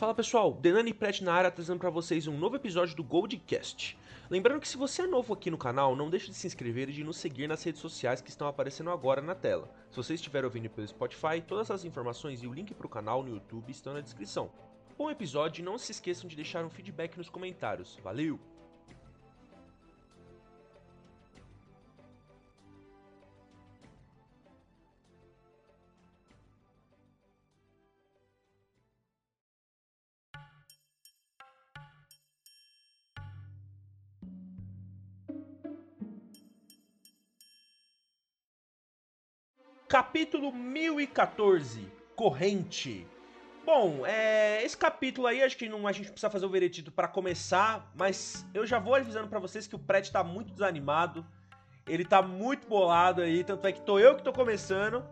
Fala pessoal, Denani Pret na área trazendo para vocês um novo episódio do Goldcast. Lembrando que se você é novo aqui no canal, não deixe de se inscrever e de nos seguir nas redes sociais que estão aparecendo agora na tela. Se você estiver ouvindo pelo Spotify, todas as informações e o link para o canal no YouTube estão na descrição. Bom episódio e não se esqueçam de deixar um feedback nos comentários. Valeu! Capítulo 1014 Corrente. Bom, é, esse capítulo aí, acho que não, a gente precisa fazer o veredito para começar, mas eu já vou avisando para vocês que o Pret tá muito desanimado, ele tá muito bolado aí, tanto é que tô eu que tô começando.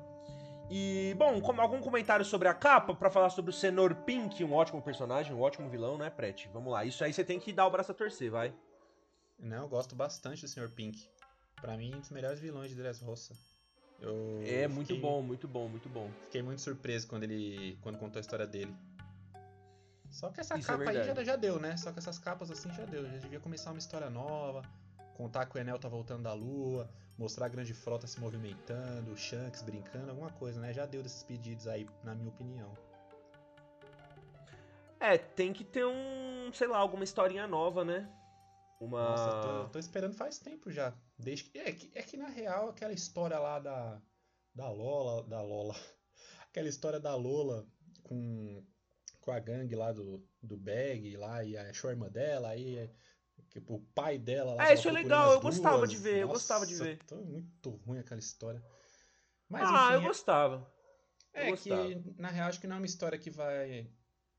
E, bom, como, algum comentário sobre a capa, para falar sobre o Senor Pink, um ótimo personagem, um ótimo vilão, né, Pret? Vamos lá, isso aí você tem que dar o braço a torcer, vai. Não, eu gosto bastante do Senhor Pink. Pra mim, um dos melhores vilões de Dressrosa. Eu é muito bom, muito bom, muito bom. Fiquei muito surpreso quando ele quando contou a história dele. Só que essa Isso é capa é aí já, já deu, né? Só que essas capas assim já deu. Já devia começar uma história nova. Contar que o Enel tá voltando da lua, mostrar a grande frota se movimentando, o Shanks brincando, alguma coisa, né? Já deu desses pedidos aí, na minha opinião. É, tem que ter um, sei lá, alguma historinha nova, né? Uma... Nossa, tô, tô, esperando faz tempo já. Desde que, é, que, é que na real aquela história lá da, da Lola, da Lola, aquela história da Lola com, com a gangue lá do, do Bag lá e a irmã dela, aí tipo, o pai dela lá. É, isso é legal, eu gostava de ver, Nossa, eu gostava de ver. Tô muito ruim aquela história. Mas, ah, enfim, eu é gostava. É, eu gostava. que na real acho que não é uma história que vai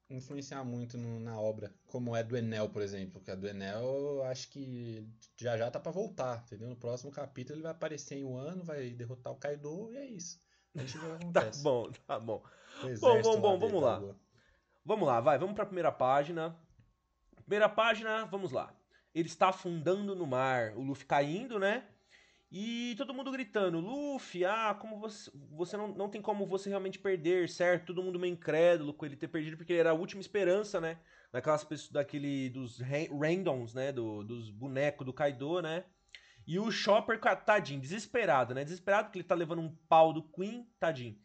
influenciar muito no, na obra, como é do Enel, por exemplo. Que a do Enel, eu acho que já já tá para voltar, entendeu? No próximo capítulo ele vai aparecer em um ano, vai derrotar o Kaido e é isso. A tá tá bom, tá bom. Bom, bom, bom, vamos lá. Vamos lá, vai, vamos pra primeira página. Primeira página, vamos lá. Ele está afundando no mar, o Luffy caindo, né? E todo mundo gritando, Luffy, ah, como você, você não, não tem como você realmente perder, certo? Todo mundo meio incrédulo com ele ter perdido, porque ele era a última esperança, né? Daquelas pessoas, daquele, dos randoms, né? Do, dos bonecos do Kaido, né? E o Chopper, tadinho, desesperado, né? Desesperado porque ele tá levando um pau do Queen, tadinho.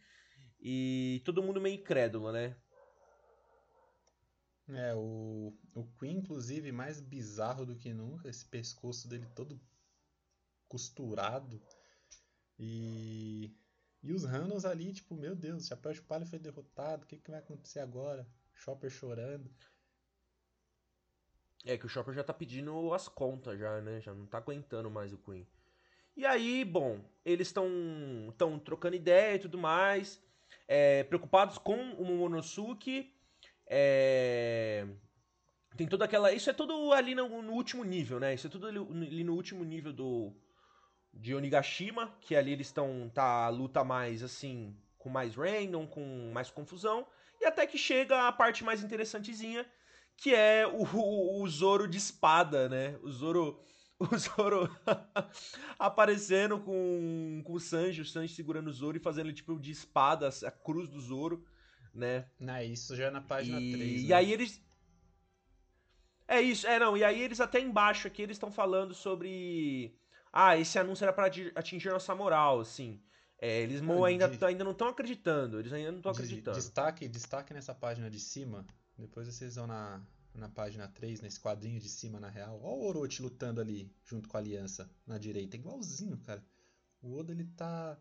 E todo mundo meio incrédulo, né? É, o, o Queen, inclusive, mais bizarro do que nunca, esse pescoço dele todo costurado. E, e os Ranos ali, tipo, meu Deus, Chapéu de Palha foi derrotado, o que, que vai acontecer agora? Chopper chorando. É que o Chopper já tá pedindo as contas já, né? Já não tá aguentando mais o Queen. E aí, bom, eles estão tão trocando ideia e tudo mais, é, preocupados com o Momonosuke. É, tem toda aquela. Isso é tudo ali no, no, último nível, né? Isso é tudo ali no último nível do, de Onigashima, que ali eles estão tá a luta mais assim, com mais random, com mais confusão, e até que chega a parte mais interessantezinha, que é o, o, o Zoro de espada, né? O Zoro o Zoro aparecendo com, com o Sanji, o Sanji segurando o Zoro e fazendo tipo de espada, a cruz do Zoro, né? Não, isso já é na página e, 3. E né? aí eles É isso, é não, e aí eles até embaixo aqui eles estão falando sobre ah, esse anúncio era para atingir nossa moral, assim. É, eles ainda, de, ainda não estão acreditando, eles ainda não estão acreditando. Destaque, destaque nessa página de cima, depois vocês vão na, na página 3, nesse quadrinho de cima, na real. Olha o Orochi lutando ali, junto com a Aliança, na direita. Igualzinho, cara. O Oda, ele tá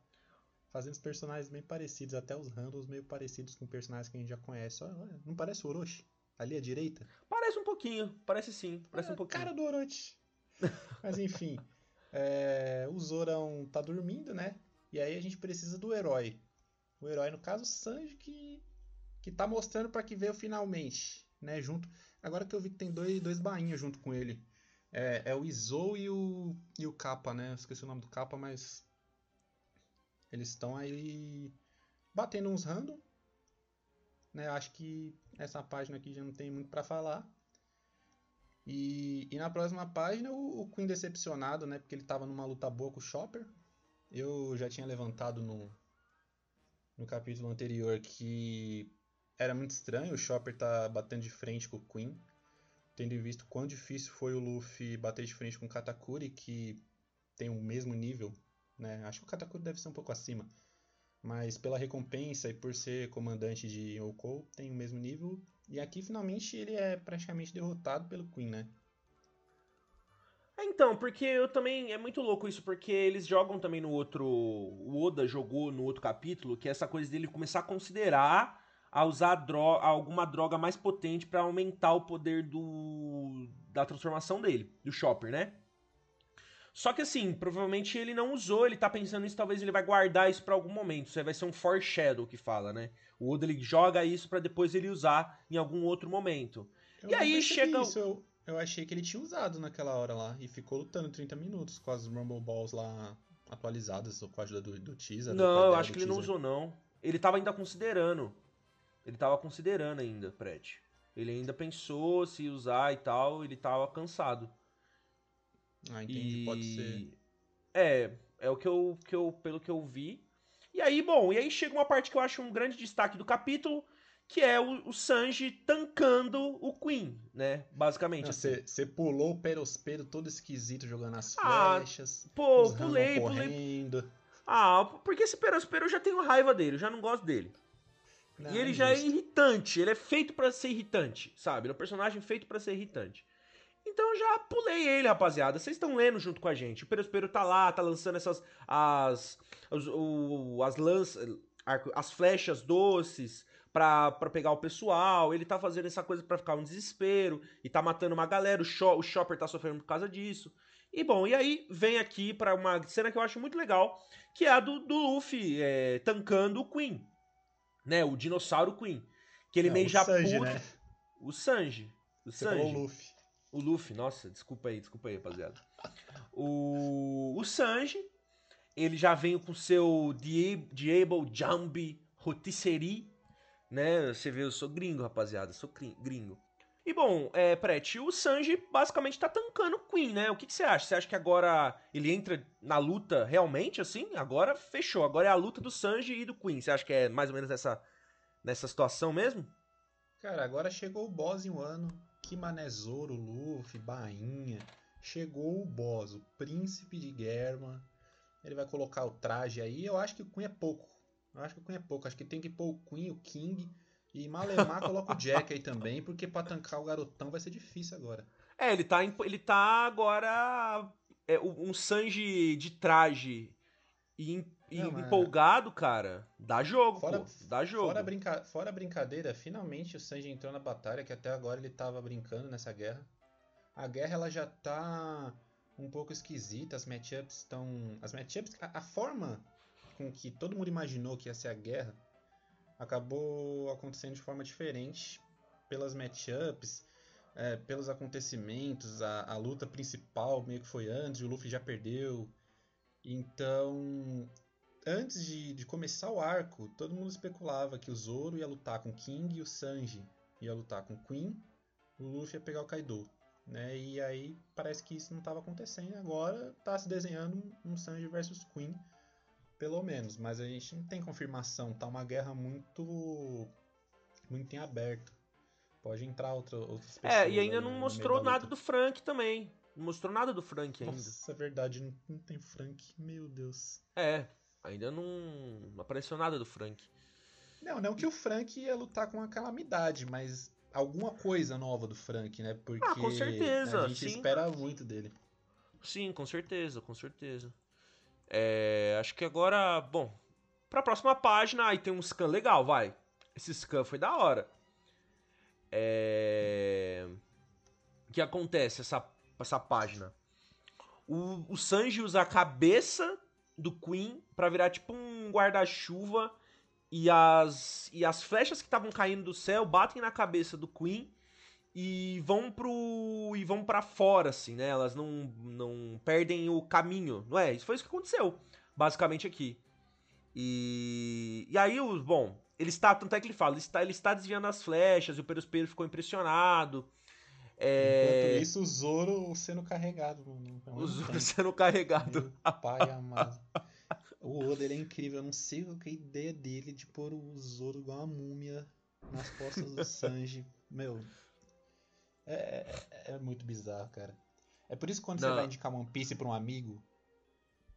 fazendo os personagens bem parecidos, até os handles meio parecidos com personagens que a gente já conhece. Olha, olha, não parece o Orochi? Ali à direita? Parece um pouquinho, parece sim, parece é, um pouquinho. cara do Orochi. Mas enfim... É, o Zorão tá dormindo, né? E aí a gente precisa do herói. O herói, no caso, o Sanji, que, que tá mostrando para que veio finalmente, né? Junto. Agora que eu vi que tem dois, dois bainhas junto com ele. É, é o Izou e o, e o Kappa, né? Eu esqueci o nome do Kappa, mas. Eles estão aí batendo uns random. Né? Acho que essa página aqui já não tem muito para falar. E, e na próxima página o, o, Queen decepcionado, né? Porque ele tava numa luta boa com o Chopper. Eu já tinha levantado no, no capítulo anterior que era muito estranho o Chopper tá batendo de frente com o Queen, tendo visto quão difícil foi o Luffy bater de frente com o Katakuri, que tem o mesmo nível, né? Acho que o Katakuri deve ser um pouco acima, mas pela recompensa e por ser comandante de Yonkou, tem o mesmo nível. E aqui finalmente ele é praticamente derrotado pelo Queen, né? É, então, porque eu também. É muito louco isso, porque eles jogam também no outro. O Oda jogou no outro capítulo, que é essa coisa dele começar a considerar a usar droga, alguma droga mais potente para aumentar o poder do da transformação dele, do Chopper, né? Só que assim, provavelmente ele não usou, ele tá pensando nisso, talvez ele vai guardar isso para algum momento. Isso aí vai ser um foreshadow que fala, né? O Oda ele joga isso para depois ele usar em algum outro momento. Eu e aí chega isso, eu, eu achei que ele tinha usado naquela hora lá e ficou lutando 30 minutos com as Rumble Balls lá atualizadas com a ajuda do, do teaser. Não, eu acho que ele não usou não. Ele tava ainda considerando. Ele tava considerando ainda, Pret. Ele ainda pensou se usar e tal, ele tava cansado. Ah, entendi, e... pode ser. É, é o que eu, que eu, pelo que eu vi. E aí, bom, e aí chega uma parte que eu acho um grande destaque do capítulo, que é o, o Sanji tancando o Queen, né? Basicamente. Você assim. pulou o Perospero todo esquisito jogando as ah, flechas. Pô, pulei, pulei. Ah, porque esse Perospero eu já tenho raiva dele, eu já não gosto dele. Não, e ele é já é irritante, ele é feito para ser irritante, sabe? Ele é um personagem feito para ser irritante. Então eu já pulei ele, rapaziada. Vocês estão lendo junto com a gente. O Perospero tá lá, tá lançando essas. As. As, o, as lanças. As flechas doces pra, pra pegar o pessoal. Ele tá fazendo essa coisa para ficar um desespero. E tá matando uma galera. O, Sho o Chopper tá sofrendo por causa disso. E bom, e aí vem aqui para uma cena que eu acho muito legal. Que é a do, do Luffy é, tancando o Queen né? O dinossauro Queen. Que ele meio já Sanji, Né? O Sanji. O Você Sanji. Luffy. O Luffy, nossa, desculpa aí, desculpa aí, rapaziada. o, o Sanji, ele já vem com seu Diable Jambi Rotisserie, né? Você vê, eu sou gringo, rapaziada, sou gringo. E bom, é, Prete, o Sanji basicamente tá tancando o Queen, né? O que, que, você acha? Você acha que agora ele entra na luta realmente, assim? Agora fechou, agora é a luta do Sanji e do Queen. Você acha que é mais ou menos nessa, nessa situação mesmo? Cara, agora chegou o boss em um ano. Kimanezoro, Luffy, Bainha. Chegou o boss, o príncipe de Germa. Ele vai colocar o traje aí. Eu acho que o Queen é pouco. Eu acho que o Queen é pouco. Acho que tem que pôr o Queen, o King e Malemar coloca o Jack aí também, porque pra tancar o garotão vai ser difícil agora. É, ele tá, ele tá agora. É, um Sanji de traje e, e Não, empolgado, cara. Dá jogo, fora, pô. Dá jogo. Fora, brinca, fora a brincadeira, finalmente o Sanji entrou na batalha, que até agora ele tava brincando nessa guerra. A guerra ela já tá um pouco esquisita, as matchups estão. As matchups. A, a forma com que todo mundo imaginou que ia ser a guerra acabou acontecendo de forma diferente pelas matchups, é, pelos acontecimentos, a, a, luta principal meio que foi antes, o Luffy já perdeu. Então, antes de, de começar o arco, todo mundo especulava que o Zoro ia lutar com King e o Sanji ia lutar com Queen, o Luffy ia pegar o Kaido. Né? E aí parece que isso não estava acontecendo. Agora está se desenhando um Sanji versus Queen pelo menos, mas a gente não tem confirmação, tá uma guerra muito muito em aberto. Pode entrar outra, outras pessoas. É, e ainda não mostrou nada do Frank também. Não mostrou nada do Frank ainda. Nossa, é verdade, não, não tem Frank, meu Deus. É, ainda não apareceu nada do Frank. Não, não que o Frank ia lutar com a calamidade, mas alguma coisa nova do Frank, né? Porque ah, com certeza, a gente sim. espera muito dele. Sim, com certeza, com certeza. É, acho que agora, bom, pra próxima página, aí tem um scan legal, vai. Esse scan foi da hora. É... O que acontece essa, essa página? O, o Sanji usa a cabeça do Queen para virar tipo um guarda-chuva e as, e as flechas que estavam caindo do céu batem na cabeça do Queen e vão pro e vão para fora assim, né? Elas não não perdem o caminho, não é? Isso foi isso que aconteceu, basicamente aqui. E e aí o bom, ele está tanto é que ele fala, ele está, ele está desviando as flechas e o Perospero ficou impressionado. É... Enquanto isso, o Zoro sendo carregado. O Zoro sendo carregado. Meu pai amado. O Oda ele é incrível. Eu não sei qual é a ideia dele de pôr o Zoro igual uma múmia nas costas do Sanji. Meu. É, é, é, muito bizarro, cara. É por isso que quando Não. você vai indicar One Piece pra um amigo,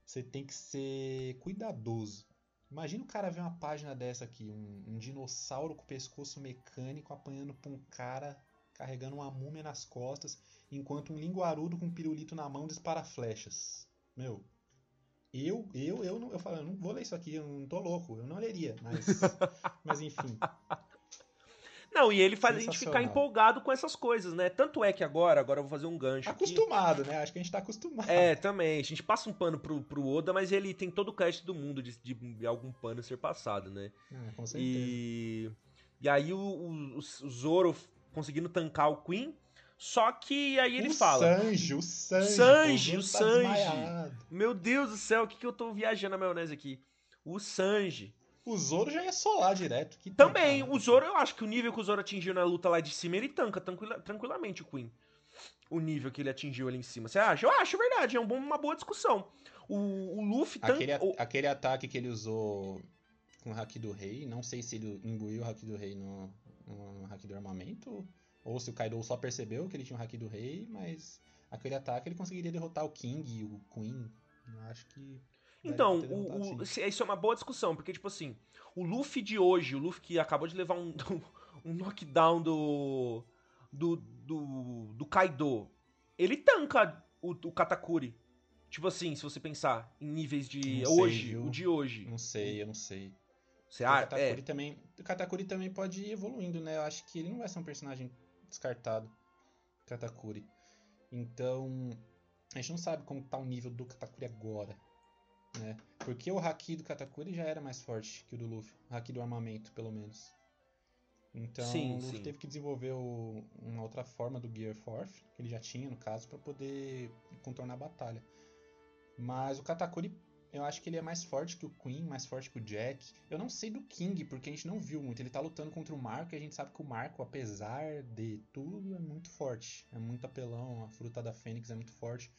você tem que ser cuidadoso. Imagina o cara ver uma página dessa aqui, um, um dinossauro com pescoço mecânico apanhando pra um cara carregando uma múmia nas costas, enquanto um linguarudo com um pirulito na mão dispara flechas. Meu, eu, eu, eu não, eu falo, eu não vou ler isso aqui, eu não tô louco, eu não leria, mas, mas enfim. Não, e ele faz a gente ficar empolgado com essas coisas, né? Tanto é que agora, agora eu vou fazer um gancho. Acostumado, aqui. né? Acho que a gente tá acostumado. É, também. A gente passa um pano pro, pro Oda, mas ele tem todo o crédito do mundo de, de algum pano ser passado, né? É, com certeza. E, e aí o, o, o Zoro conseguindo tancar o Queen. Só que aí ele o fala. Sanji, o Sanji. Sanji, o tá Sanji. Meu Deus do céu, o que, que eu tô viajando na maionese aqui? O Sanji. O Zoro já ia solar direto. Que Também, tanca, o Zoro, eu acho que o nível que o Zoro atingiu na luta lá de cima, ele tanca tranquila, tranquilamente o Queen. O nível que ele atingiu ali em cima. Você acha? Eu acho verdade, é um bom, uma boa discussão. O, o Luffy tanca. Aquele, o... aquele ataque que ele usou com o Haki do Rei, não sei se ele imbuiu o Haki do Rei no, no Haki do Armamento, ou se o Kaido só percebeu que ele tinha o Haki do Rei, mas aquele ataque ele conseguiria derrotar o King e o Queen. Eu acho que então, o, o, isso é uma boa discussão, porque, tipo assim, o Luffy de hoje, o Luffy que acabou de levar um, um knockdown do, do, do, do Kaido, ele tanca o, o Katakuri. Tipo assim, se você pensar em níveis de não hoje, sei, o de hoje. Não sei, eu não sei. Você acha? O Katakuri, é. também, o Katakuri também pode ir evoluindo, né? Eu acho que ele não vai ser um personagem descartado. Katakuri. Então, a gente não sabe como tá o nível do Katakuri agora né? Porque o haki do Katakuri já era mais forte que o do Luffy, o haki do armamento, pelo menos. Então, sim, o Luffy sim. teve que desenvolver o, uma outra forma do Gear Forth, que ele já tinha, no caso, para poder contornar a batalha. Mas o Katakuri, eu acho que ele é mais forte que o Queen, mais forte que o Jack. Eu não sei do King, porque a gente não viu muito. Ele tá lutando contra o Marco e a gente sabe que o Marco, apesar de tudo, é muito forte. É muito apelão, a fruta da Fênix é muito forte.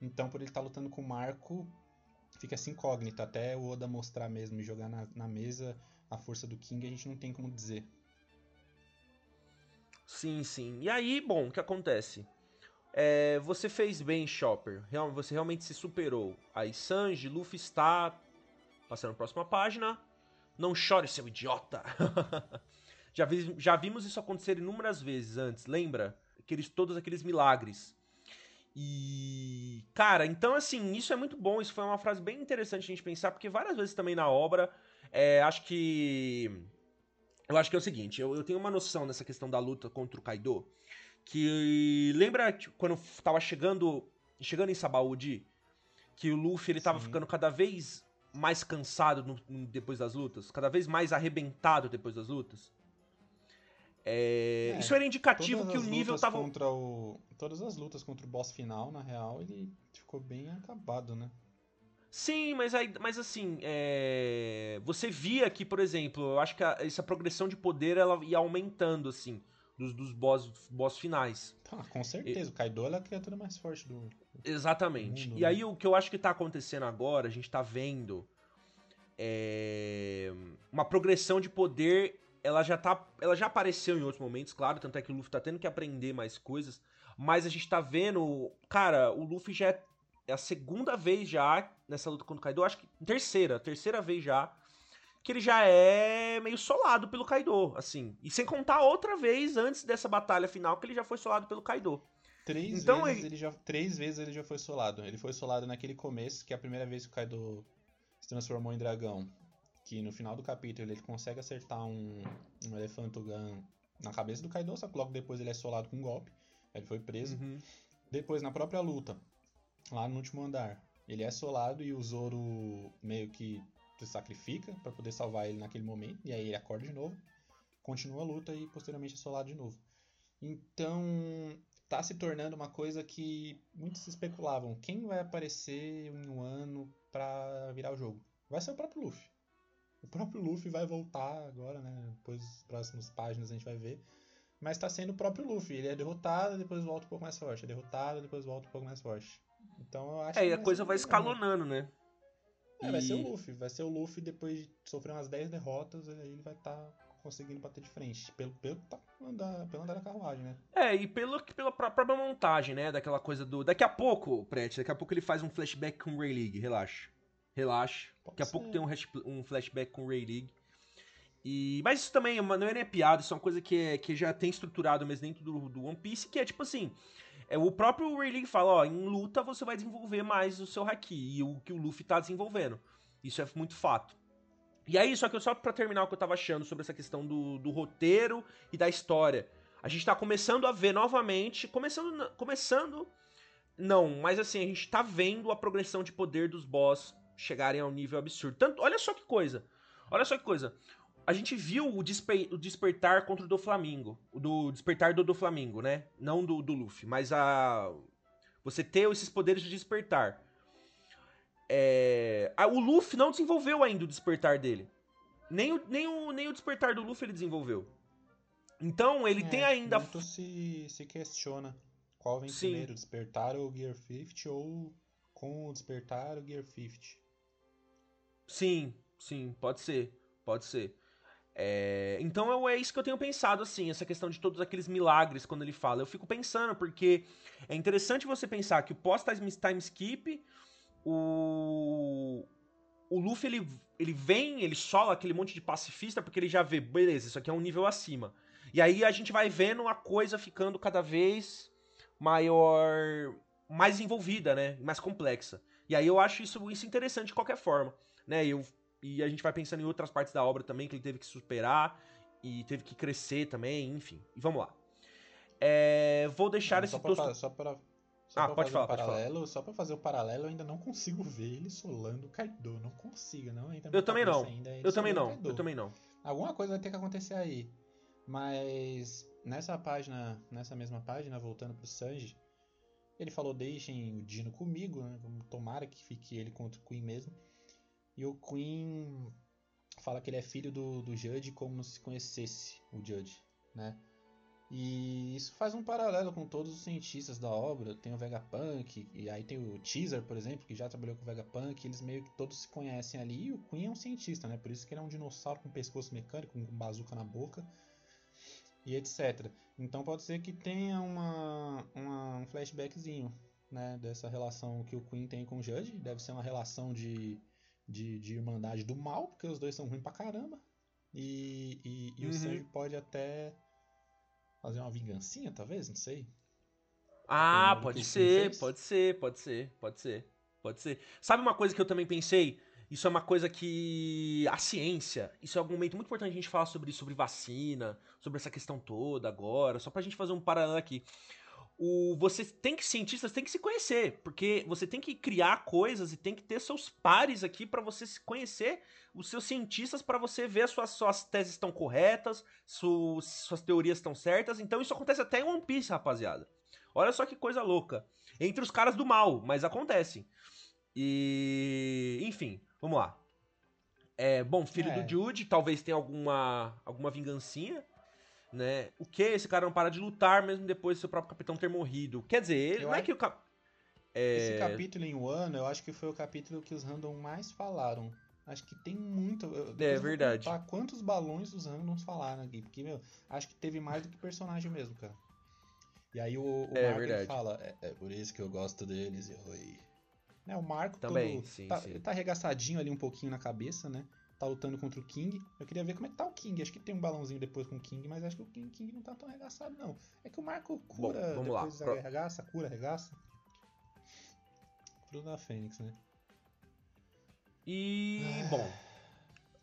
Então, por ele estar tá lutando com o Marco, fica essa incógnita. Até o Oda mostrar mesmo e jogar na, na mesa a força do King, a gente não tem como dizer. Sim, sim. E aí, bom, o que acontece? É, você fez bem, Chopper. Você realmente se superou. Aí, Sanji, Luffy está. Passando a próxima página. Não chore, seu idiota! já, vi, já vimos isso acontecer inúmeras vezes antes, lembra? Aqueles, todos aqueles milagres. E, cara, então assim, isso é muito bom. Isso foi uma frase bem interessante a gente pensar, porque várias vezes também na obra, é, acho que. Eu acho que é o seguinte: eu, eu, tenho uma noção dessa questão da luta contra o Kaido. Que lembra quando tava chegando chegando em Sabaody, que o Luffy ele tava Sim. ficando cada vez mais cansado no, depois das lutas, cada vez mais arrebentado depois das lutas? É, é, isso era indicativo que o nível tava. Contra o, todas as lutas contra o boss final, na real, ele ficou bem acabado, né? Sim, mas, aí, mas assim, é... você via que, por exemplo, eu acho que a, essa progressão de poder ela ia aumentando, assim, dos, dos boss, boss finais. Ah, com certeza, e... o Kaido é a criatura mais forte do. Exatamente. Do mundo, e né? aí o que eu acho que tá acontecendo agora, a gente tá vendo é... uma progressão de poder ela já tá. Ela já apareceu em outros momentos, claro, tanto é que o Luffy tá tendo que aprender mais coisas. Mas a gente tá vendo. Cara, o Luffy já é, é a segunda vez já nessa luta contra o Kaido. Acho que terceira, terceira vez já. Que ele já é meio solado pelo Kaido, assim. E sem contar outra vez antes dessa batalha final que ele já foi solado pelo Kaido. Três, então, vezes ele... ele... já, três vezes ele já foi solado. Ele foi solado naquele começo, que é a primeira vez que o Kaido se transformou em dragão que no final do capítulo ele consegue acertar um, um Elefanto Gun na cabeça do Kaido, só que logo depois ele é solado com um golpe. Ele foi preso. Uhum. Depois, na própria luta, lá no último andar, ele é solado e o Zoro meio que se sacrifica para poder salvar ele naquele momento. E aí ele acorda de novo, continua a luta e posteriormente é solado de novo. Então, tá se tornando uma coisa que muitos especulavam. Quem vai aparecer em um ano para virar o jogo? Vai ser o próprio Luffy. O próprio Luffy vai voltar agora, né? Depois das próximas páginas a gente vai ver. Mas tá sendo o próprio Luffy. Ele é derrotado, depois volta um pouco mais forte. É derrotado, depois volta um pouco mais forte. Então eu acho É, e a coisa vai escalonando, né? É, e... vai ser o Luffy. Vai ser o Luffy depois de sofrer umas 10 derrotas, aí ele vai estar tá conseguindo bater de frente. Pelo, pelo, tá andar, pelo andar da carruagem, né? É, e pelo, pela própria montagem, né? Daquela coisa do. Daqui a pouco, Prete, daqui a pouco ele faz um flashback com o Ray League, relaxa. Relaxa. Pode daqui a pouco tem um, um flashback com o Ray League. E, mas isso também não é nem piada, isso é uma coisa que, é, que já tem estruturado mesmo dentro do, do One Piece, que é tipo assim. É, o próprio Ray League fala, ó, em luta você vai desenvolver mais o seu haki, e o que o Luffy tá desenvolvendo. Isso é muito fato. E aí, só que só para terminar o que eu tava achando sobre essa questão do, do roteiro e da história. A gente tá começando a ver novamente. Começando. Começando. Não, mas assim, a gente tá vendo a progressão de poder dos boss chegarem ao nível absurdo. Tanto, olha só que coisa. Olha só que coisa. A gente viu o, desper, o despertar contra o do Flamengo. O do despertar do do Flamengo, né? Não do, do Luffy, mas a. Você ter esses poderes de despertar. É... o Luffy não desenvolveu ainda o despertar dele. Nem o, nem, o, nem o despertar do Luffy ele desenvolveu. Então ele é, tem ainda. Muito se, se questiona qual vem Sim. primeiro, despertar ou Gear 50 ou com o despertar o Gear 50. Sim, sim, pode ser. Pode ser. É, então é isso que eu tenho pensado, assim, essa questão de todos aqueles milagres quando ele fala. Eu fico pensando, porque é interessante você pensar que o pós-time skip, o, o Luffy ele, ele vem, ele sola aquele monte de pacifista porque ele já vê, beleza, isso aqui é um nível acima. E aí a gente vai vendo a coisa ficando cada vez maior, mais envolvida, né? Mais complexa. E aí eu acho isso, isso interessante de qualquer forma, né? Eu, e a gente vai pensando em outras partes da obra também que ele teve que superar e teve que crescer também, enfim. E vamos lá. É, vou deixar Não, esse tosco... Só para só ah, pode falar, um paralelo, falar. Só pra fazer o paralelo, eu ainda não consigo ver ele solando o Kaido. Não consigo, não. Ainda eu também não. eu também não. Eu também não. Alguma coisa vai ter que acontecer aí. Mas nessa página, nessa mesma página, voltando pro Sanji, ele falou: deixem o Dino comigo, né? tomara que fique ele contra o Queen mesmo. E o Queen fala que ele é filho do, do Judge como se conhecesse o Judge, né? E isso faz um paralelo com todos os cientistas da obra. Tem o Vegapunk, e aí tem o Teaser, por exemplo, que já trabalhou com o Vegapunk. Eles meio que todos se conhecem ali. E o Queen é um cientista, né? Por isso que ele é um dinossauro com pescoço mecânico, com bazuca na boca e etc. Então pode ser que tenha uma, uma, um flashbackzinho né, dessa relação que o Queen tem com o Judge. Deve ser uma relação de, de, de irmandade do mal, porque os dois são ruins pra caramba. E, e, e uhum. o Sanji pode até fazer uma vingancinha, talvez, não sei. Ah, pode ser, pode ser, pode ser, pode ser, pode ser. Sabe uma coisa que eu também pensei? Isso é uma coisa que a ciência, isso é um momento muito importante a gente falar sobre sobre vacina, sobre essa questão toda agora, só pra gente fazer um paralelo aqui o, você tem que, cientistas tem que se conhecer, porque você tem que criar coisas e tem que ter seus pares aqui para você se conhecer os seus cientistas para você ver se suas, suas teses estão corretas, su, suas teorias estão certas. Então isso acontece até em One Piece, rapaziada. Olha só que coisa louca. Entre os caras do mal, mas acontece. E. Enfim, vamos lá. É, bom, filho é. do Jude, talvez tenha alguma, alguma vingancinha né? O que? Esse cara não para de lutar mesmo depois do seu próprio capitão ter morrido. Quer dizer, ele, não é que o cap... é... Esse capítulo em Wano, eu acho que foi o capítulo que os random mais falaram. Acho que tem muito. É verdade. quantos balões os randoms falaram aqui. Porque, meu, acho que teve mais do que personagem mesmo, cara. E aí o, o é, Marco fala, é, é, por isso que eu gosto deles, e oi. Né, o Marco também, todo, sim, tá, sim. tá arregaçadinho ali um pouquinho na cabeça, né? Tá lutando contra o King. Eu queria ver como é que tá o King. Acho que tem um balãozinho depois com o King, mas acho que o King, King não tá tão arregaçado, não. É que o Marco cura Bom, depois lá. arregaça, cura, arregaça. Fruto da Fênix, né? E, ah. bom.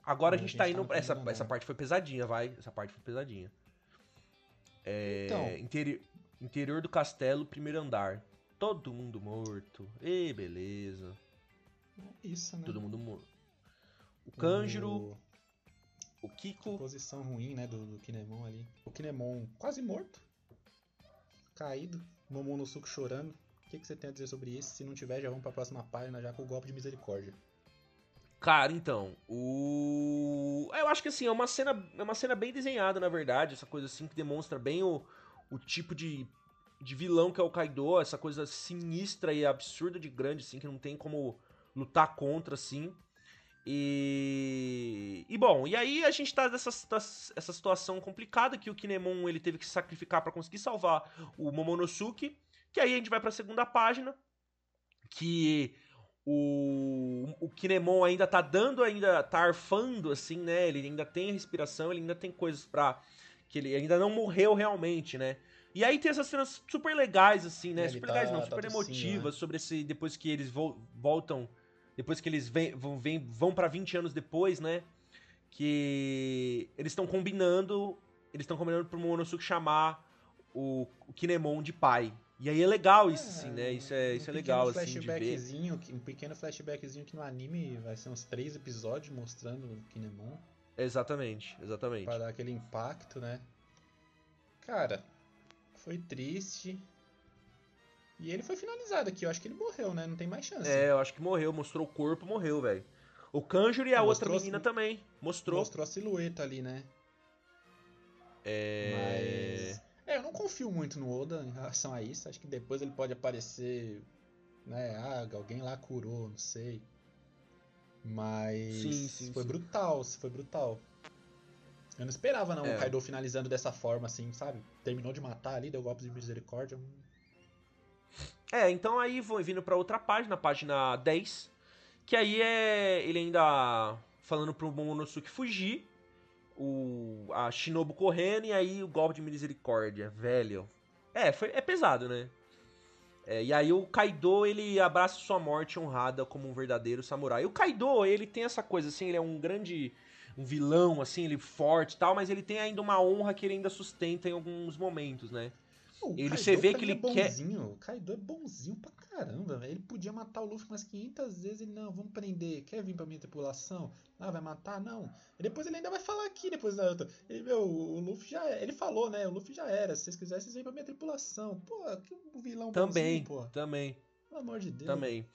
Agora a gente, a gente tá, tá indo. essa, essa parte foi pesadinha, vai. Essa parte foi pesadinha. É, então. Interi interior do castelo, primeiro andar. Todo mundo morto. E beleza. É isso, né? Todo mundo morto. O Kanjiro, o, o Kiko. Posição ruim, né, do, do Kinemon ali. O Kinemon quase morto. Caído. Momonosuke chorando. O que, que você tem a dizer sobre isso? Se não tiver, já vamos pra próxima página já com o golpe de misericórdia. Cara, então, o. Eu acho que assim, é uma cena, é uma cena bem desenhada, na verdade. Essa coisa assim que demonstra bem o, o tipo de, de vilão que é o Kaido, essa coisa sinistra e absurda de grande, assim, que não tem como lutar contra, assim. E, e bom, e aí a gente tá nessa essa situação complicada que o Kinemon ele teve que se sacrificar para conseguir salvar o Momonosuke, que aí a gente vai para a segunda página, que o, o Kinemon ainda tá dando, ainda tá arfando, assim, né? Ele ainda tem respiração, ele ainda tem coisas pra. que ele ainda não morreu realmente, né? E aí tem essas cenas super legais, assim, né? Ele super tá, legais, não, super tá emotivas, né? sobre esse. Depois que eles vo voltam. Depois que eles vem, vão, vem, vão para 20 anos depois, né? Que eles estão combinando. Eles estão combinando pro Momonosuke chamar o, o Kinemon de pai. E aí é legal isso, é, assim, né? Isso é, um isso é legal, assim, de ver. Um pequeno flashbackzinho que no anime vai ser uns três episódios mostrando o Kinemon. Exatamente, exatamente. Pra dar aquele impacto, né? Cara, foi triste. E ele foi finalizado aqui, eu acho que ele morreu, né? Não tem mais chance. É, eu acho que morreu, mostrou o corpo, morreu, velho. O Kanjuro e a mostrou outra menina também, mostrou. Mostrou a silhueta ali, né? É... Mas... É, eu não confio muito no Oda em relação a isso. Acho que depois ele pode aparecer, né? Ah, alguém lá curou, não sei. Mas sim, sim, foi sim. brutal, foi brutal. Eu não esperava não é. o Kaido finalizando dessa forma assim, sabe? Terminou de matar ali, deu golpes de misericórdia. É, então aí vou vindo para outra página, página 10, que aí é ele ainda falando pro Momonosuke fugir o, a Shinobu correndo e aí o golpe de misericórdia, velho. É, foi, é pesado, né? É, e aí o Kaido, ele abraça sua morte honrada como um verdadeiro samurai. O Kaido, ele tem essa coisa assim, ele é um grande um vilão assim, ele forte e tal, mas ele tem ainda uma honra que ele ainda sustenta em alguns momentos, né? O ele você vê que ele é bonzinho. quer. O Kaido é bonzinho pra caramba, velho. Ele podia matar o Luffy umas 500 vezes. Ele, não, vamos prender. Quer vir pra minha tripulação? Ah, vai matar? Não. E depois ele ainda vai falar aqui, depois da outra. Ele, meu, o Luffy já. É, ele falou, né? O Luffy já era. Se vocês quiserem, vocês vêm pra minha tripulação. Pô, que vilão Também, bonzinho, pô. também. Pelo amor de Deus. Também.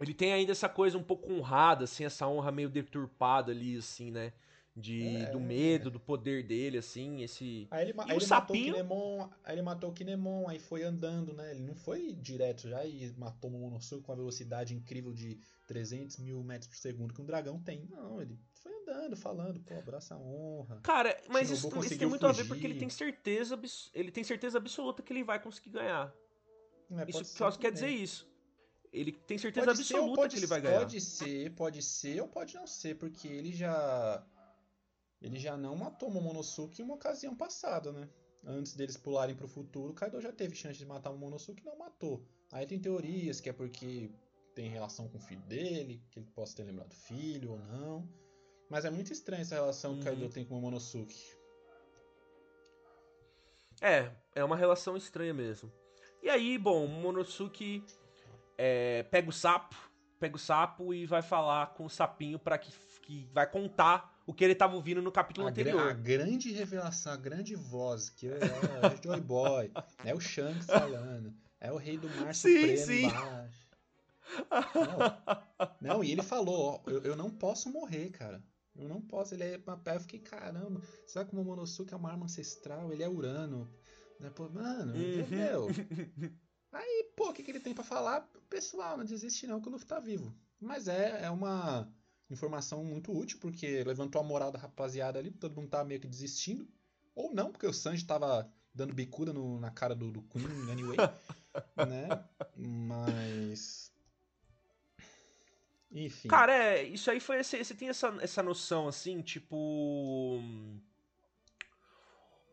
Ele tem ainda essa coisa um pouco honrada, assim, essa honra meio deturpada ali, assim, né? De, é, do medo, do poder dele, assim, esse... Aí ele, aí ele sapinho... matou o Kinemon, aí ele matou o Kinemon, aí foi andando, né? Ele não foi direto já e matou o Momonosuke com a velocidade incrível de 300 mil metros por segundo que um dragão tem. Não, ele foi andando, falando, pô, abraça a honra. Cara, mas isso, isso, tem muito fugir. a ver porque ele tem certeza, ele tem certeza absoluta que ele vai conseguir ganhar. É, isso só quer dizer isso. Ele tem certeza pode absoluta ser, que ele vai ganhar. Pode ser, pode ser ou pode não ser, porque ele já ele já não matou Momonosuke em uma ocasião passada, né? Antes deles pularem para o futuro, Kaido já teve chance de matar o Momonosuke e não matou. Aí tem teorias que é porque tem relação com o filho dele, que ele possa ter lembrado filho ou não. Mas é muito estranha essa relação que Kaido uhum. tem com o Momonosuke. É, é uma relação estranha mesmo. E aí, bom, o Momonosuke é, pega o sapo, pega o sapo e vai falar com o sapinho para que, que vai contar o que ele estava ouvindo no capítulo a anterior. a grande revelação, a grande voz, que é, é o Joy Boy, é o Shanks falando, é o rei do mar sim, supremo sim. embaixo. Não, não, e ele falou, ó, eu, eu não posso morrer, cara. Eu não posso, ele é papel. Eu fiquei, caramba, será que o Momonosuke é uma arma ancestral? Ele é Urano. Né? Pô, mano, uhum. entendeu? Aí, pô, o que, que ele tem para falar? Pessoal, não desiste não que o Luffy tá vivo. Mas é, é uma informação muito útil, porque levantou a moral da rapaziada ali, todo mundo tava meio que desistindo. Ou não, porque o Sanji tava dando bicuda no, na cara do, do Queen anyway. né? Mas. Enfim. Cara, é, isso aí foi. Você tem essa, essa noção assim, tipo.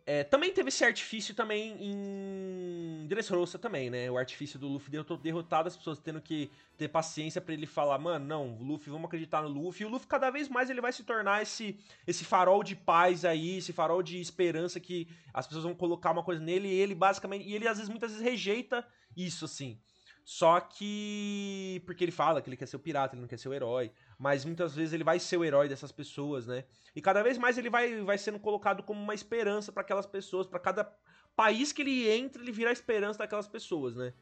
É, também teve esse artifício também em Dressrosa também, né? O artifício do Luffy derrotado, as pessoas tendo que ter paciência para ele falar, mano, não, Luffy, vamos acreditar no Luffy. E o Luffy cada vez mais ele vai se tornar esse esse farol de paz aí, esse farol de esperança que as pessoas vão colocar uma coisa nele e ele basicamente, e ele às vezes muitas vezes rejeita isso assim. Só que porque ele fala que ele quer ser o pirata, ele não quer ser o herói, mas muitas vezes ele vai ser o herói dessas pessoas, né? E cada vez mais ele vai, vai sendo colocado como uma esperança para aquelas pessoas, para cada país que ele entra, ele vira a esperança daquelas pessoas, né?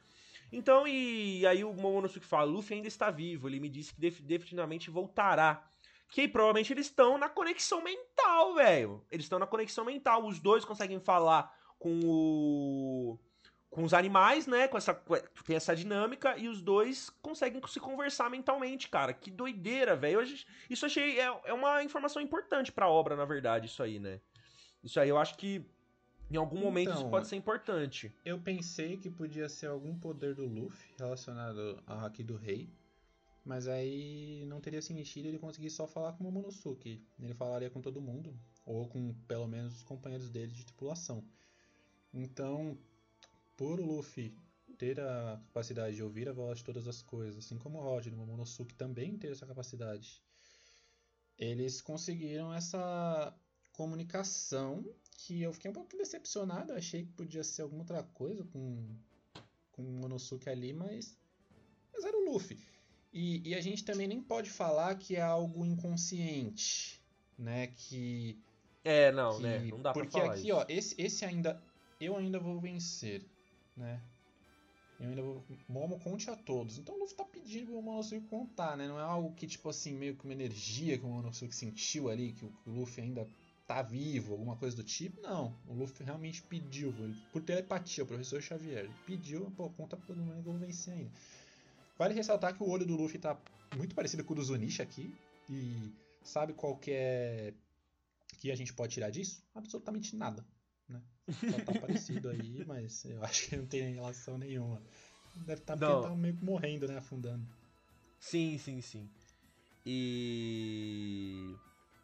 Então, e, aí o Momonosuke fala, Luffy ainda está vivo, ele me disse que definitivamente voltará. Que provavelmente eles estão na conexão mental, velho. Eles estão na conexão mental, os dois conseguem falar com o com os animais, né? Com essa, tem essa dinâmica e os dois conseguem se conversar mentalmente, cara. Que doideira, velho. Isso achei é, é uma informação importante para a obra, na verdade, isso aí, né? Isso aí eu acho que em algum momento então, isso pode ser importante. Eu pensei que podia ser algum poder do Luffy relacionado ao Haki do Rei. Mas aí não teria sentido ele conseguir só falar com o Momonosuke. Ele falaria com todo mundo, ou com pelo menos os companheiros dele de tripulação. Então, por o Luffy ter a capacidade de ouvir a voz de todas as coisas, assim como o Rod o Momonosuke também ter essa capacidade, eles conseguiram essa comunicação que eu fiquei um pouco decepcionado. Achei que podia ser alguma outra coisa com, com o Monosuke ali, mas, mas era o Luffy. E, e, a gente também nem pode falar que é algo inconsciente, né? Que. É, não, que, né? Não dá porque pra falar. Porque aqui, ó, esse, esse ainda. Eu ainda vou vencer, né? Eu ainda vou. Momo conte a todos. Então o Luffy tá pedindo pro Momonosuke contar, né? Não é algo que, tipo assim, meio que uma energia que o Momonosuke sentiu ali, que o, Luffy ainda tá vivo, alguma coisa do tipo. Não, o Luffy realmente pediu, por telepatia, o professor Xavier. Pediu, pô, conta pra todo mundo que eu vou vencer ainda. Vale ressaltar que o olho do Luffy tá muito parecido com o do Zunisha aqui. E sabe qual que é que a gente pode tirar disso? Absolutamente nada. Só tá parecido aí, mas eu acho que não tem relação nenhuma. Deve estar tá, tá meio que morrendo, né? Afundando. Sim, sim, sim. E.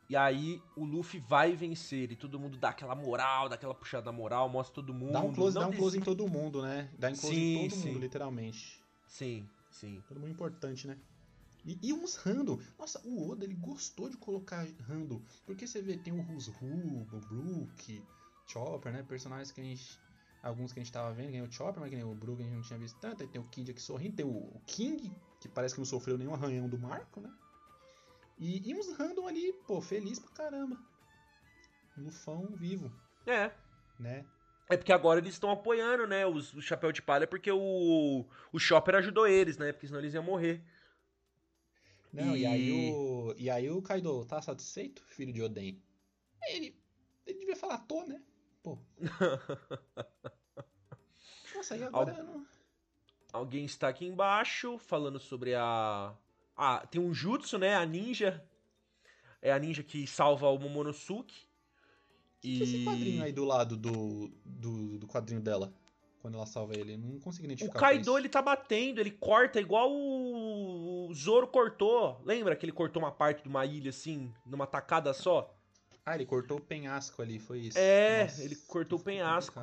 E aí o Luffy vai vencer e todo mundo dá aquela moral, dá aquela puxada moral, mostra todo mundo. Dá um close, dá um close em todo mundo, né? Dá um close sim, em todo sim. mundo, literalmente. Sim, sim. Todo mundo importante, né? E, e uns random. Nossa, o Oda ele gostou de colocar random. Porque você vê, tem o Who, o Brook, Chopper, né? Personagens que a gente. Alguns que a gente tava vendo, nem o Chopper, mas que nem o Brook a gente não tinha visto tanto. Aí tem o Kid aqui sorrindo, tem o King, que parece que não sofreu nenhum arranhão do Marco, né? E, e uns random ali, pô, feliz pra caramba. Lufão vivo. É. Né? É porque agora eles estão apoiando, né, os, o Chapéu de Palha, porque o, o Chopper ajudou eles, né? Porque senão eles iam morrer. Não, e, e aí o. E aí o Kaido tá satisfeito, filho de Oden? Ele. Ele devia falar, tô, né? Pô. Nossa, e agora Al... não... Alguém está aqui embaixo falando sobre a. Ah, tem um jutsu, né? A ninja. É a ninja que salva o Momonosuke. É esse quadrinho aí do lado do, do, do, quadrinho dela? Quando ela salva ele, não consegui identificar. O Kaido ele tá batendo, ele corta igual o... Zoro cortou. Lembra que ele cortou uma parte de uma ilha assim, numa tacada só? Ah, ele cortou o penhasco ali, foi isso. É, Nossa, ele cortou o penhasco.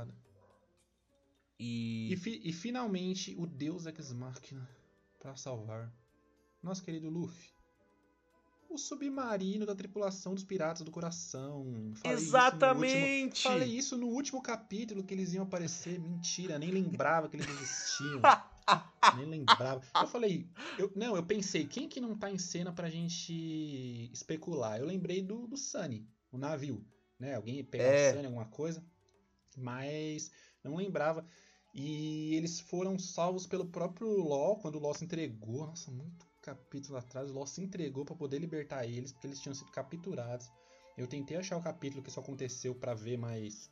E... E, fi, e finalmente o Deus Ex Machina para salvar nosso querido Luffy o submarino da tripulação dos Piratas do Coração. Falei Exatamente! Isso falei isso no último capítulo que eles iam aparecer. Mentira, nem lembrava que eles existiam. nem lembrava. Eu falei, eu, não, eu pensei, quem que não tá em cena pra gente especular? Eu lembrei do, do Sunny, o navio. Né? Alguém pegou é. Sunny, alguma coisa. Mas não lembrava. E eles foram salvos pelo próprio LOL, quando o LOL se entregou. Nossa, muito capítulos atrás, o LoL se entregou para poder libertar eles, porque eles tinham sido capturados. Eu tentei achar o capítulo que isso aconteceu para ver mais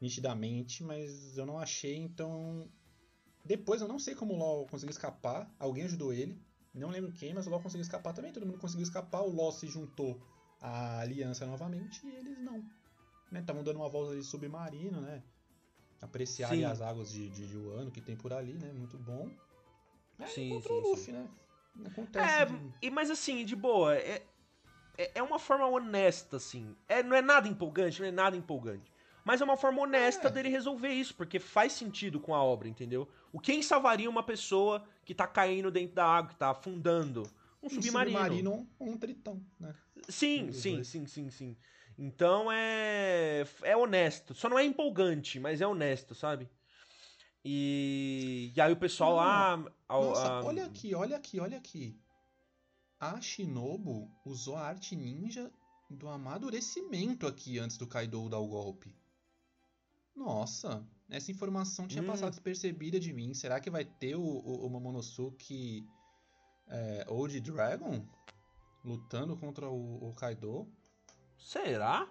nitidamente, mas eu não achei, então. Depois eu não sei como o LoL conseguiu escapar, alguém ajudou ele, não lembro quem, mas o LoL conseguiu escapar também, todo mundo conseguiu escapar, o LoL se juntou à aliança novamente e eles não. Estavam né? dando uma volta de submarino, né? Apreciar as águas de, de, de Wano que tem por ali, né? Muito bom. É, sim, encontrou sim, o Luffy, sim. né? Acontece. É, de... e, mas assim, de boa, é, é, é, uma forma honesta, assim. É, não é nada empolgante, não é nada empolgante. Mas é uma forma honesta é. dele resolver isso, porque faz sentido com a obra, entendeu? O quem salvaria uma pessoa que tá caindo dentro da água, que tá afundando? Um, um submarino. submarino um tritão, né? Sim, sim, sim, sim, sim. Então é. É honesto. Só não é empolgante, mas é honesto, sabe? E, e aí o pessoal lá. Nossa, a... olha aqui, olha aqui, olha aqui. A Shinobu usou a arte ninja do amadurecimento aqui antes do Kaido dar o golpe. Nossa, essa informação tinha hum. passado despercebida de mim. Será que vai ter o, o, o Momonosuke é, Old Dragon lutando contra o, o Kaido? Será?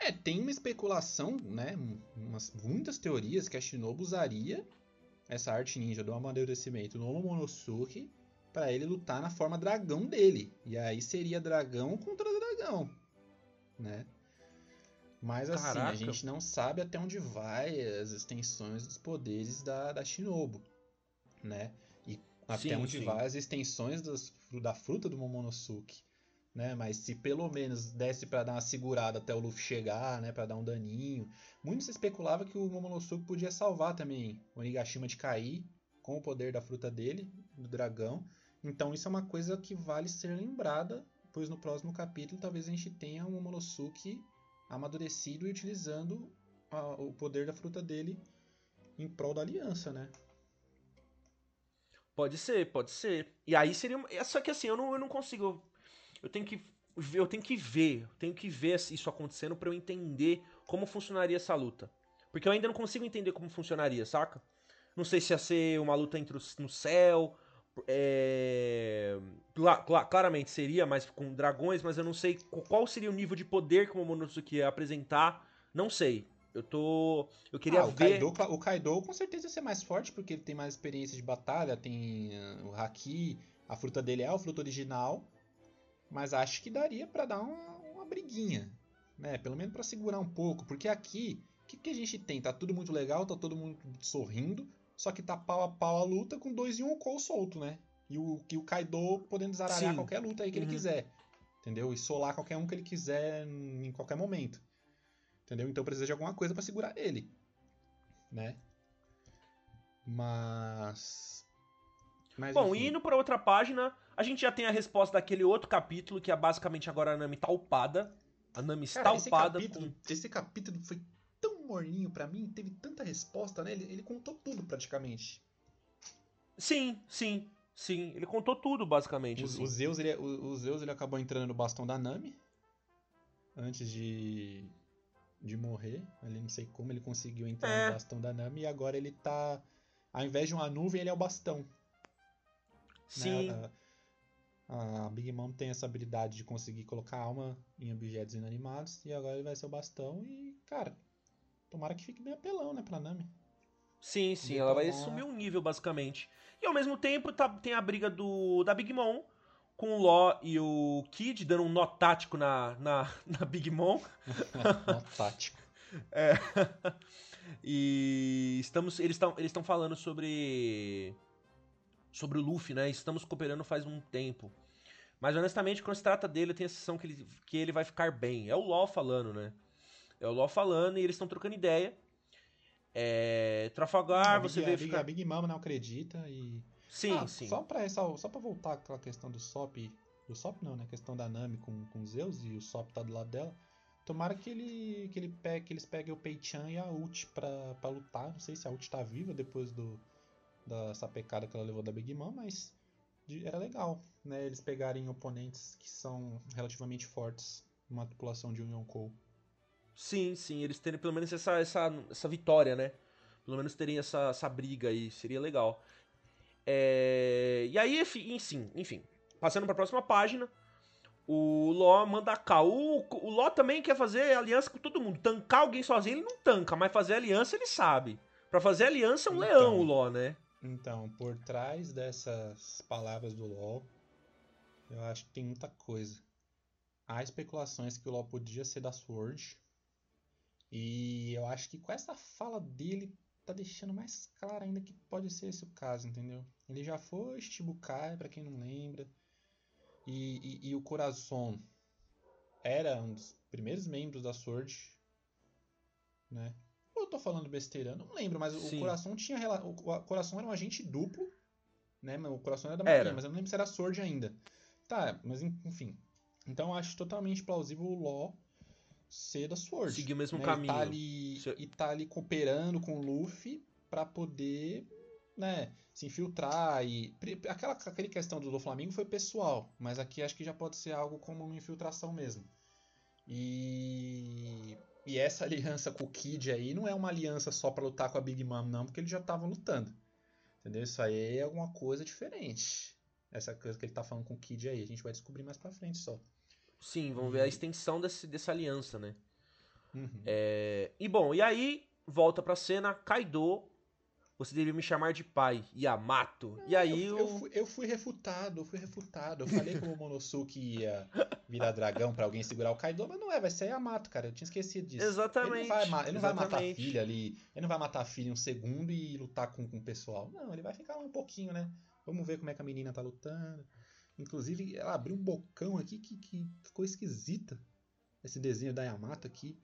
É, tem uma especulação, né? Umas, muitas teorias que a Shinobu usaria essa arte ninja do amadurecimento no Momonosuke para ele lutar na forma dragão dele. E aí seria dragão contra dragão, né? Mas assim, Caraca. a gente não sabe até onde vai as extensões dos poderes da, da Shinobu, né? E até sim, onde sim. vai as extensões das, da fruta do Momonosuke, né? Mas se pelo menos desse para dar uma segurada até o Luffy chegar, né? Para dar um daninho. Muito se especulava que o Momonosuke podia salvar também o Onigashima de cair com o poder da fruta dele, do dragão. Então isso é uma coisa que vale ser lembrada, pois no próximo capítulo talvez a gente tenha o Momonosuke amadurecido e utilizando a, o poder da fruta dele em prol da aliança, né? Pode ser, pode ser. E aí seria. Só que assim, eu não, eu não consigo. Eu tenho que. Eu tenho que ver, eu tenho que ver isso acontecendo para eu entender como funcionaria essa luta. Porque eu ainda não consigo entender como funcionaria, saca? Não sei se ia ser uma luta entre os, no céu, é... claramente seria, mas com dragões, mas eu não sei qual seria o nível de poder que o Momonosuke ia apresentar. Não sei. Eu tô. Eu queria ah, o ver. Kaido, o Kaido com certeza ia ser mais forte, porque ele tem mais experiência de batalha, tem uh, o Haki, a fruta dele é a fruta original. Mas acho que daria para dar uma, uma briguinha. Né? Pelo menos para segurar um pouco. Porque aqui, o que, que a gente tem? Tá tudo muito legal, tá todo mundo sorrindo. Só que tá pau a pau a luta com dois Yonkou solto, né? E o, e o Kaido podendo zaralhar Sim. qualquer luta aí que uhum. ele quiser. Entendeu? E solar qualquer um que ele quiser em qualquer momento. Entendeu? Então precisa de alguma coisa para segurar ele. Né? Mas. Mas Bom, enfim. indo pra outra página, a gente já tem a resposta daquele outro capítulo, que é basicamente agora a Nami upada. A Nami está Cara, upada. Esse capítulo, com... esse capítulo foi morninho para mim, teve tanta resposta, né? Ele, ele contou tudo praticamente. Sim, sim, sim. Ele contou tudo, basicamente. O, assim. o Zeus, ele, o, o, Zeus ele acabou entrando no bastão da Nami. Antes de, de morrer. Ele não sei como ele conseguiu entrar é. no bastão da Nami. E agora ele tá. Ao invés de uma nuvem, ele é o bastão. Né? Sim. Né? A, a, Big Mom tem essa habilidade de conseguir colocar alma em objetos inanimados. E agora ele vai ser o bastão. E, cara, Tomara que fique bem apelão, né, pra Nami. Sim, sim, ela vai subir um nível, basicamente. E ao mesmo tempo tá, tem a briga do da Big Mom com o Law e o Kid dando um nó tático na, na, na Big Mom. nó tático. É. E estamos, eles estão eles estão falando sobre sobre o Luffy, né? Estamos cooperando faz um tempo. Mas honestamente, quando se trata dele, eu tenho a sensação que ele, que ele vai ficar bem. É o Law falando, né? É o Law falando e eles estão trocando ideia. É, Trafalgar, você vê. A Big, fica... a Big Mama não acredita e. Sim, ah, sim. Só pra, só, só pra voltar aquela questão do Sop. Do Sop não, né? A questão da Nami com, com Zeus e o Sop tá do lado dela. Tomara que, ele, que, ele pegue, que eles peguem o Pei-chan e a Ult pra, pra lutar. Não sei se a Ult tá viva depois do, dessa pecada que ela levou da Big Mom, mas era legal, né? Eles pegarem oponentes que são relativamente fortes numa tripulação de um Yonkou. Sim, sim, eles terem pelo menos essa, essa, essa vitória, né? Pelo menos terem essa, essa briga aí, seria legal. É... E aí, enfim, enfim, passando para a próxima página, o Ló manda cá. O, o Ló também quer fazer aliança com todo mundo. Tancar alguém sozinho ele não tanca, mas fazer aliança ele sabe. Para fazer aliança é um então, leão o Ló, né? Então, por trás dessas palavras do Ló, eu acho que tem muita coisa. Há especulações que o Ló podia ser da Sword, e eu acho que com essa fala dele tá deixando mais claro ainda que pode ser esse o caso, entendeu? Ele já foi Shichibukai, para quem não lembra. E, e, e, o Corazon era um dos primeiros membros da Sword, né? Ou eu tô falando besteira? Não lembro, mas Sim. o Coração tinha o Coração era um agente duplo, né? O Coração era da Marinha, mas eu não lembro se era Sword ainda. Tá, mas enfim. Então eu acho totalmente plausível o Law ser da Sword. Seguir o mesmo né? caminho. E tá, ali, e tá ali cooperando com o Luffy para poder né, se infiltrar e aquela aquela questão do, do Flamengo foi pessoal, mas aqui acho que já pode ser algo como uma infiltração mesmo. E e essa aliança com o Kid aí não é uma aliança só para lutar com a Big Mom não, porque eles já estavam lutando. Entendeu? Isso aí é alguma coisa diferente. Essa coisa que ele tá falando com o Kid aí, a gente vai descobrir mais para frente só. Sim, vamos ver a extensão desse, dessa aliança, né? Uhum. É, e bom, e aí volta pra cena, Kaido você deveria me chamar de pai, Yamato. E aí eu, eu... Eu, fui, eu fui refutado, eu fui refutado. Eu falei que o Momonosuke ia virar dragão para alguém segurar o Kaido, mas não é, vai ser Yamato, cara. Eu tinha esquecido disso. Exatamente. Ele não vai, ele não vai matar a filha ali, ele não vai matar a filha em um segundo e lutar com, com o pessoal. Não, ele vai ficar lá um pouquinho, né? Vamos ver como é que a menina tá lutando. Inclusive, ela abriu um bocão aqui que, que ficou esquisita. Esse desenho da Yamato aqui.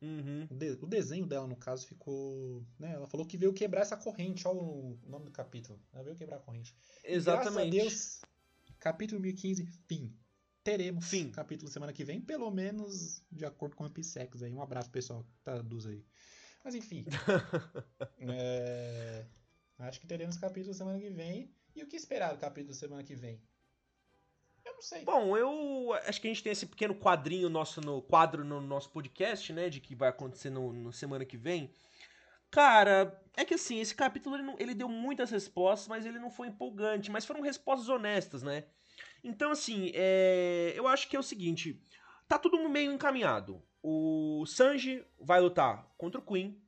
Uhum. O, de, o, desenho dela, no caso, ficou. Né, ela falou que veio quebrar essa corrente. Olha o nome do capítulo. Ela veio quebrar a corrente. Exatamente. Graças a Deus, capítulo 1015, fim. Teremos fim. capítulo semana que vem, pelo menos de acordo com a Pissex aí. Um abraço, pessoal, que traduz aí. Mas enfim. é... Acho que teremos capítulo semana que vem. E o que esperar do capítulo semana que vem? não sei. Bom, eu acho que a gente tem esse pequeno quadrinho nosso no quadro no nosso podcast, né, de que vai acontecer no, no semana que vem. Cara, é que assim, esse capítulo ele, não, ele, deu muitas respostas, mas ele não foi empolgante, mas foram respostas honestas, né? Então, assim, é, eu acho que é o seguinte: tá tudo meio encaminhado. O Sanji vai lutar contra o Queen,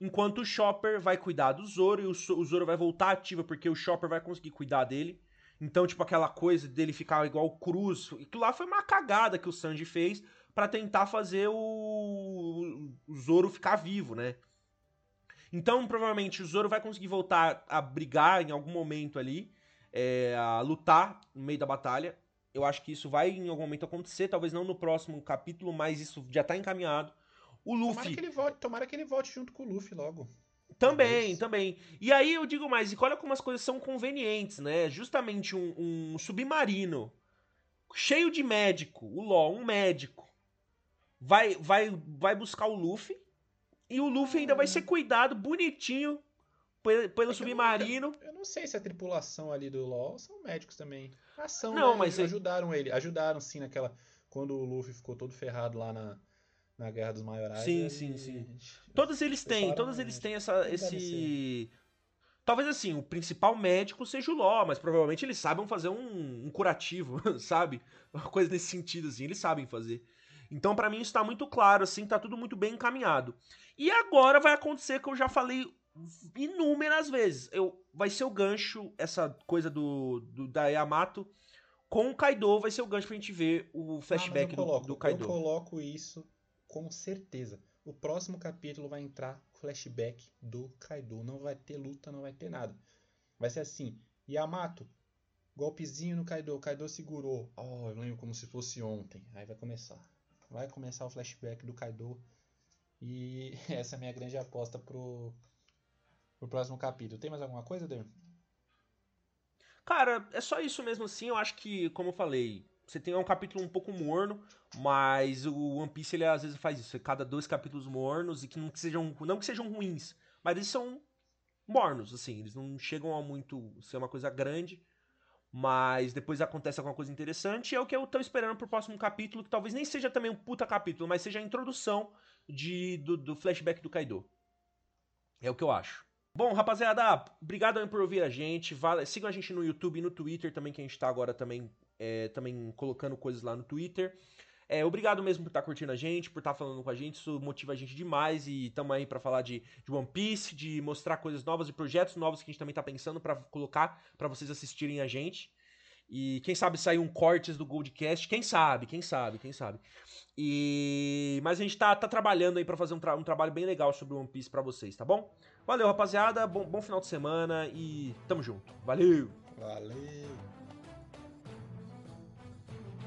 enquanto o Chopper vai cuidar do Zoro e o, Zoro vai voltar ativa porque o Chopper vai conseguir cuidar dele. Então, tipo, aquela coisa dele ficar igual o Cruz. Aquilo lá foi uma cagada que o Sanji fez para tentar fazer o... o Zoro ficar vivo, né? Então, provavelmente, o Zoro vai conseguir voltar a brigar em algum momento ali, é, a lutar no meio da batalha. Eu acho que isso vai em algum momento acontecer, talvez não no próximo capítulo, mas isso já tá encaminhado. O Luffy. Tomara que ele volte, tomara que ele volte junto com o Luffy logo. Também, também. E aí eu digo mais, e olha como as coisas são convenientes, né? Justamente um, um submarino cheio de médico, o Law, um médico, vai, vai, vai buscar o Luffy e o Luffy ainda vai ser hum. cuidado bonitinho pelo, pelo é submarino. Eu, eu, não sei se a tripulação ali do LoL são médicos também. Ação, não, né? mas ajudaram ele, ajudaram sim naquela quando o Luffy ficou todo ferrado lá na na Guerra dos Maiorais. Sim, sim, sim. Todos eles têm, todos eles têm essa, esse. Talvez assim, o principal médico seja o Ló, mas provavelmente eles sabem fazer um, um curativo, sabe? Uma coisa nesse sentido, assim, eles sabem fazer. Então, para mim, isso tá muito claro, assim, tá tudo muito bem encaminhado. E agora vai acontecer que eu já falei inúmeras vezes. Eu, vai ser o gancho, essa coisa do, do da Yamato com o Kaido, vai ser o gancho pra gente ver o flashback ah, coloco, do, do Kaido. Eu coloco isso com certeza. O próximo capítulo vai entrar flashback do Kaido. Não vai ter luta, não vai ter nada. Vai ser assim: Yamato, golpezinho no Kaido. Kaido segurou. Oh, eu lembro como se fosse ontem. Aí vai começar. Vai começar o flashback do Kaido. E essa é a minha grande aposta pro, pro próximo capítulo. Tem mais alguma coisa, Demi? Cara, é só isso mesmo assim. Eu acho que, como eu falei, você tem um capítulo um pouco morno, mas o One Piece ele às vezes faz isso. Cada dois capítulos mornos e que não que sejam, não que sejam ruins, mas eles são mornos, assim. Eles não chegam a muito ser uma coisa grande, mas depois acontece alguma coisa interessante. E é o que eu tô esperando pro próximo capítulo, que talvez nem seja também um puta capítulo, mas seja a introdução de, do, do flashback do Kaido. É o que eu acho. Bom, rapaziada, obrigado por ouvir a gente. Sigam a gente no YouTube e no Twitter também, que a gente tá agora também é, também colocando coisas lá no Twitter. É, obrigado mesmo por estar tá curtindo a gente, por estar tá falando com a gente, isso motiva a gente demais e estamos aí para falar de, de, One Piece, de mostrar coisas novas e projetos novos que a gente também está pensando para colocar para vocês assistirem a gente. E quem sabe sair um cortes do Goldcast, quem sabe, quem sabe, quem sabe. E mas a gente tá, tá trabalhando aí para fazer um, tra um, trabalho bem legal sobre One Piece para vocês, tá bom? Valeu, rapaziada, bom, bom final de semana e tamo junto. Valeu. Valeu.